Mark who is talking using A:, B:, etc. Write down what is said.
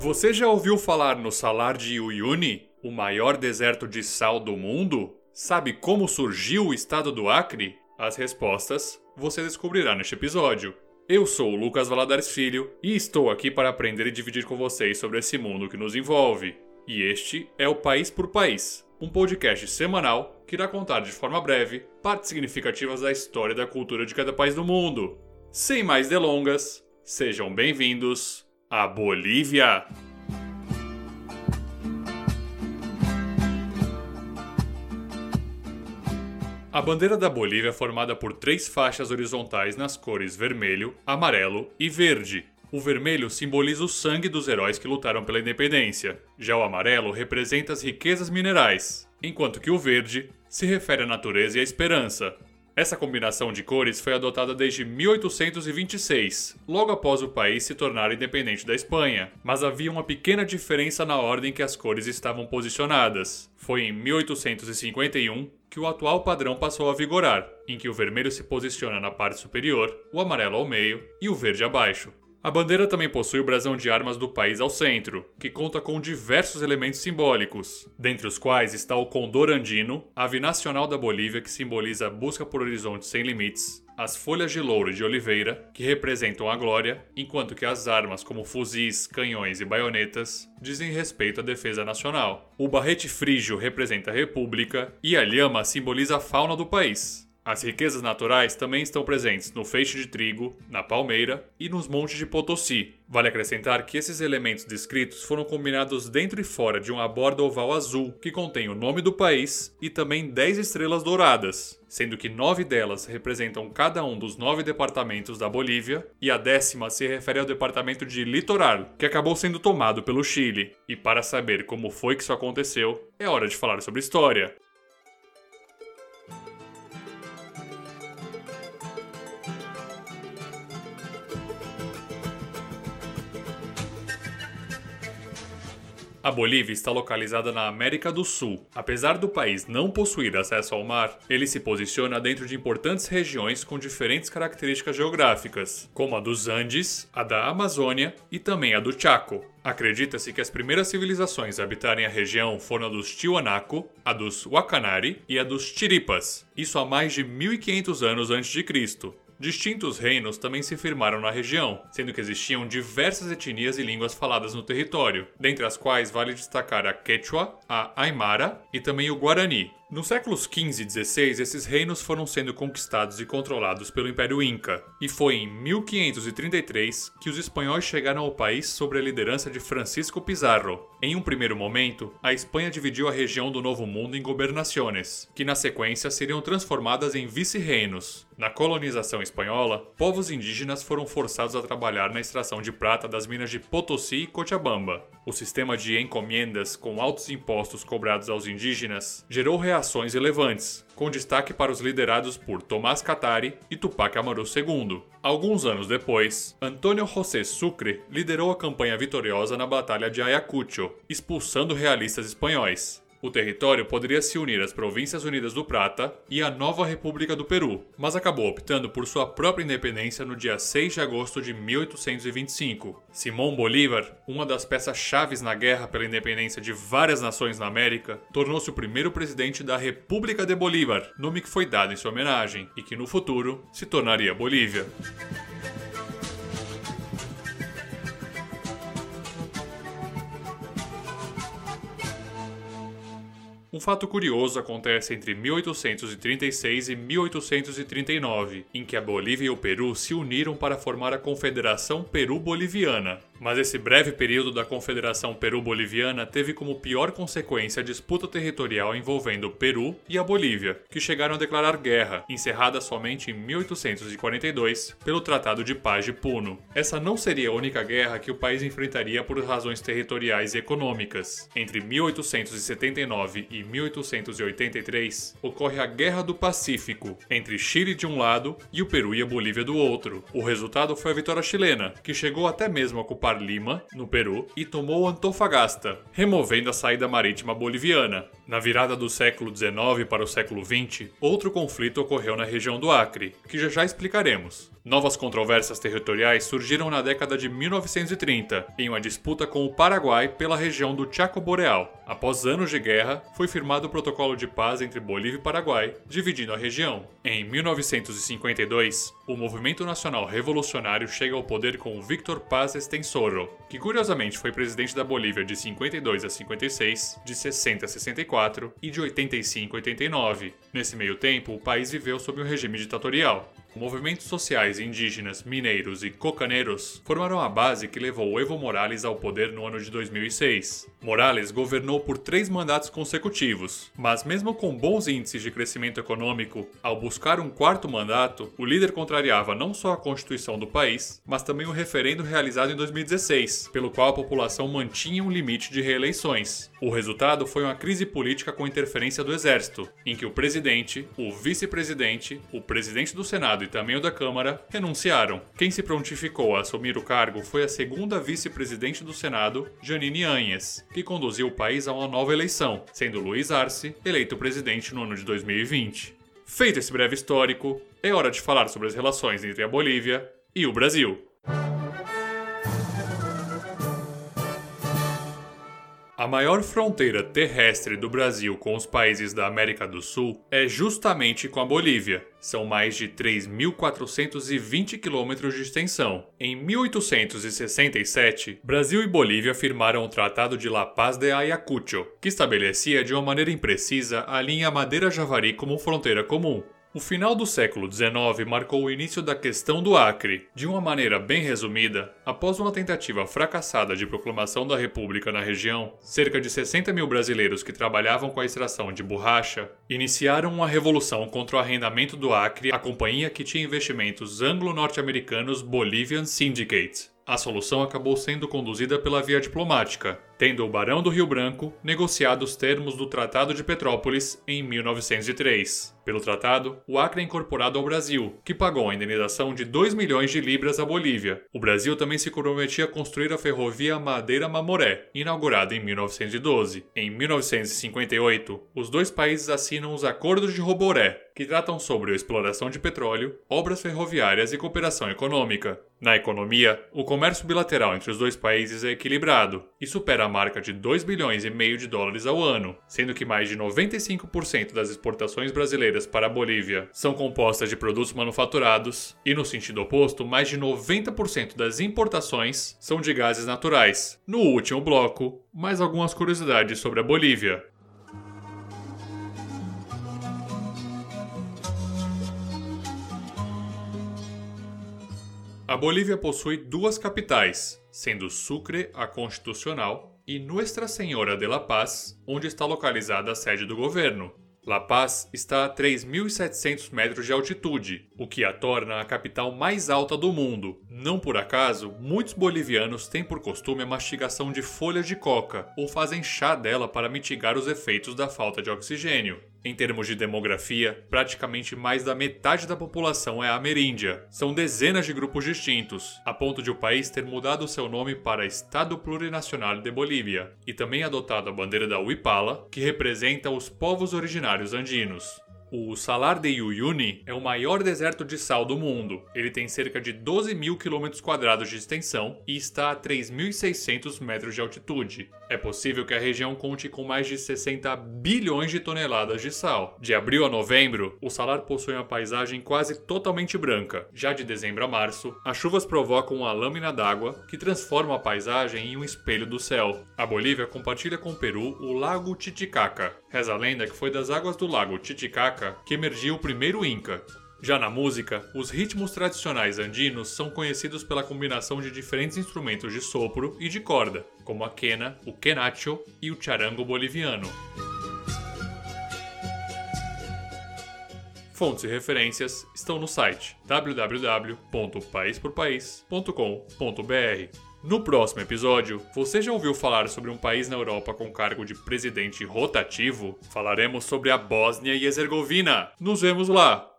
A: Você já ouviu falar no Salar de Uyuni, o maior deserto de sal do mundo? Sabe como surgiu o estado do Acre? As respostas você descobrirá neste episódio. Eu sou o Lucas Valadares Filho e estou aqui para aprender e dividir com vocês sobre esse mundo que nos envolve. E este é o País por País, um podcast semanal que irá contar de forma breve partes significativas da história e da cultura de cada país do mundo. Sem mais delongas, sejam bem-vindos a Bolívia. A bandeira da Bolívia é formada por três faixas horizontais nas cores vermelho, amarelo e verde. O vermelho simboliza o sangue dos heróis que lutaram pela independência. Já o amarelo representa as riquezas minerais, enquanto que o verde se refere à natureza e à esperança. Essa combinação de cores foi adotada desde 1826, logo após o país se tornar independente da Espanha, mas havia uma pequena diferença na ordem que as cores estavam posicionadas. Foi em 1851 que o atual padrão passou a vigorar, em que o vermelho se posiciona na parte superior, o amarelo ao meio e o verde abaixo. A bandeira também possui o brasão de armas do país ao centro, que conta com diversos elementos simbólicos, dentre os quais está o condor andino, ave nacional da Bolívia que simboliza a busca por horizontes sem limites, as folhas de louro de oliveira, que representam a glória, enquanto que as armas como fuzis, canhões e baionetas dizem respeito à defesa nacional. O barrete frígio representa a república e a lhama simboliza a fauna do país. As riquezas naturais também estão presentes no feixe de trigo, na palmeira e nos montes de Potosí. Vale acrescentar que esses elementos descritos foram combinados dentro e fora de uma borda oval azul que contém o nome do país e também 10 estrelas douradas, sendo que nove delas representam cada um dos nove departamentos da Bolívia e a décima se refere ao departamento de Litoral, que acabou sendo tomado pelo Chile. E para saber como foi que isso aconteceu, é hora de falar sobre história. A Bolívia está localizada na América do Sul. Apesar do país não possuir acesso ao mar, ele se posiciona dentro de importantes regiões com diferentes características geográficas, como a dos Andes, a da Amazônia e também a do Chaco. Acredita-se que as primeiras civilizações a habitarem a região foram a dos Tiwanaku, a dos Wakanari e a dos Chiripas, isso há mais de 1500 anos antes de Cristo. Distintos reinos também se firmaram na região, sendo que existiam diversas etnias e línguas faladas no território, dentre as quais vale destacar a Quechua, a Aymara e também o Guarani, nos séculos XV e XVI, esses reinos foram sendo conquistados e controlados pelo Império Inca, e foi em 1533 que os espanhóis chegaram ao país sob a liderança de Francisco Pizarro. Em um primeiro momento, a Espanha dividiu a região do Novo Mundo em gobernações, que na sequência seriam transformadas em vice-reinos. Na colonização espanhola, povos indígenas foram forçados a trabalhar na extração de prata das minas de Potosí e Cochabamba. O sistema de encomendas com altos impostos cobrados aos indígenas gerou ações relevantes, com destaque para os liderados por Tomás Catari e Tupac Amaru II. Alguns anos depois, Antônio José Sucre liderou a campanha vitoriosa na Batalha de Ayacucho, expulsando realistas espanhóis. O território poderia se unir às Províncias Unidas do Prata e à nova República do Peru, mas acabou optando por sua própria independência no dia 6 de agosto de 1825. Simão Bolívar, uma das peças-chaves na guerra pela independência de várias nações na América, tornou-se o primeiro presidente da República de Bolívar, nome que foi dado em sua homenagem e que no futuro se tornaria Bolívia. Um fato curioso acontece entre 1836 e 1839, em que a Bolívia e o Peru se uniram para formar a Confederação Peru-Boliviana, mas esse breve período da Confederação Peru-Boliviana teve como pior consequência a disputa territorial envolvendo o Peru e a Bolívia, que chegaram a declarar guerra, encerrada somente em 1842 pelo Tratado de Paz de Puno. Essa não seria a única guerra que o país enfrentaria por razões territoriais e econômicas. Entre 1879 e 1883 ocorre a Guerra do Pacífico, entre Chile de um lado e o Peru e a Bolívia do outro. O resultado foi a vitória chilena, que chegou até mesmo a ocupar Lima, no Peru, e tomou Antofagasta, removendo a saída marítima boliviana. Na virada do século XIX para o século XX, outro conflito ocorreu na região do Acre, que já já explicaremos. Novas controvérsias territoriais surgiram na década de 1930, em uma disputa com o Paraguai pela região do Chaco Boreal. Após anos de guerra, foi firmado o protocolo de paz entre Bolívia e Paraguai, dividindo a região. Em 1952, o Movimento Nacional Revolucionário chega ao poder com Victor Paz Estensoro, que curiosamente foi presidente da Bolívia de 52 a 56, de 60 a 64 e de 85 a 89. Nesse meio tempo, o país viveu sob um regime ditatorial. Movimentos sociais indígenas, mineiros e cocaneiros formaram a base que levou Evo Morales ao poder no ano de 2006. Morales governou por três mandatos consecutivos, mas mesmo com bons índices de crescimento econômico, ao buscar um quarto mandato, o líder contrariava não só a constituição do país, mas também o referendo realizado em 2016, pelo qual a população mantinha um limite de reeleições. O resultado foi uma crise política com interferência do exército, em que o presidente, o vice-presidente, o presidente do Senado e também o da Câmara renunciaram. Quem se prontificou a assumir o cargo foi a segunda vice-presidente do Senado, Janine Anhes, que conduziu o país a uma nova eleição, sendo Luiz Arce eleito presidente no ano de 2020. Feito esse breve histórico, é hora de falar sobre as relações entre a Bolívia e o Brasil. A maior fronteira terrestre do Brasil com os países da América do Sul é justamente com a Bolívia. São mais de 3.420 quilômetros de extensão. Em 1867, Brasil e Bolívia firmaram o Tratado de La Paz de Ayacucho, que estabelecia de uma maneira imprecisa a linha Madeira-Javari como fronteira comum. O final do século XIX marcou o início da questão do Acre. De uma maneira bem resumida, após uma tentativa fracassada de proclamação da República na região, cerca de 60 mil brasileiros que trabalhavam com a extração de borracha iniciaram uma revolução contra o arrendamento do Acre à companhia que tinha investimentos anglo-norte-americanos Bolivian Syndicate. A solução acabou sendo conduzida pela via diplomática, tendo o Barão do Rio Branco negociado os termos do Tratado de Petrópolis em 1903. Pelo tratado, o Acre é incorporado ao Brasil, que pagou a indenização de 2 milhões de libras à Bolívia. O Brasil também se comprometia a construir a ferrovia Madeira-Mamoré, inaugurada em 1912. Em 1958, os dois países assinam os Acordos de Roboré, que tratam sobre a exploração de petróleo, obras ferroviárias e cooperação econômica. Na economia, o comércio bilateral entre os dois países é equilibrado e supera marca de 2 bilhões e meio de dólares ao ano, sendo que mais de 95% das exportações brasileiras para a Bolívia são compostas de produtos manufaturados e no sentido oposto, mais de 90% das importações são de gases naturais. No último bloco, mais algumas curiosidades sobre a Bolívia. A Bolívia possui duas capitais, sendo Sucre a constitucional e Nuestra Senhora de La Paz, onde está localizada a sede do governo. La Paz está a 3.700 metros de altitude, o que a torna a capital mais alta do mundo. Não por acaso, muitos bolivianos têm por costume a mastigação de folhas de coca ou fazem chá dela para mitigar os efeitos da falta de oxigênio. Em termos de demografia, praticamente mais da metade da população é ameríndia. São dezenas de grupos distintos, a ponto de o país ter mudado seu nome para Estado Plurinacional de Bolívia e também adotado a bandeira da Huipala, que representa os povos originários andinos. O Salar de Uyuni é o maior deserto de sal do mundo. Ele tem cerca de 12 mil quilômetros quadrados de extensão e está a 3.600 metros de altitude. É possível que a região conte com mais de 60 bilhões de toneladas de sal. De abril a novembro, o salar possui uma paisagem quase totalmente branca. Já de dezembro a março, as chuvas provocam uma lâmina d'água que transforma a paisagem em um espelho do céu. A Bolívia compartilha com o Peru o Lago Titicaca. Reza a lenda que foi das águas do Lago Titicaca que emergiu o primeiro Inca. Já na música, os ritmos tradicionais andinos são conhecidos pela combinação de diferentes instrumentos de sopro e de corda, como a quena, o quenacho e o charango boliviano. Fontes e referências estão no site www.paisporpaís.com.br. No próximo episódio, você já ouviu falar sobre um país na Europa com cargo de presidente rotativo? Falaremos sobre a Bósnia e Herzegovina. Nos vemos lá!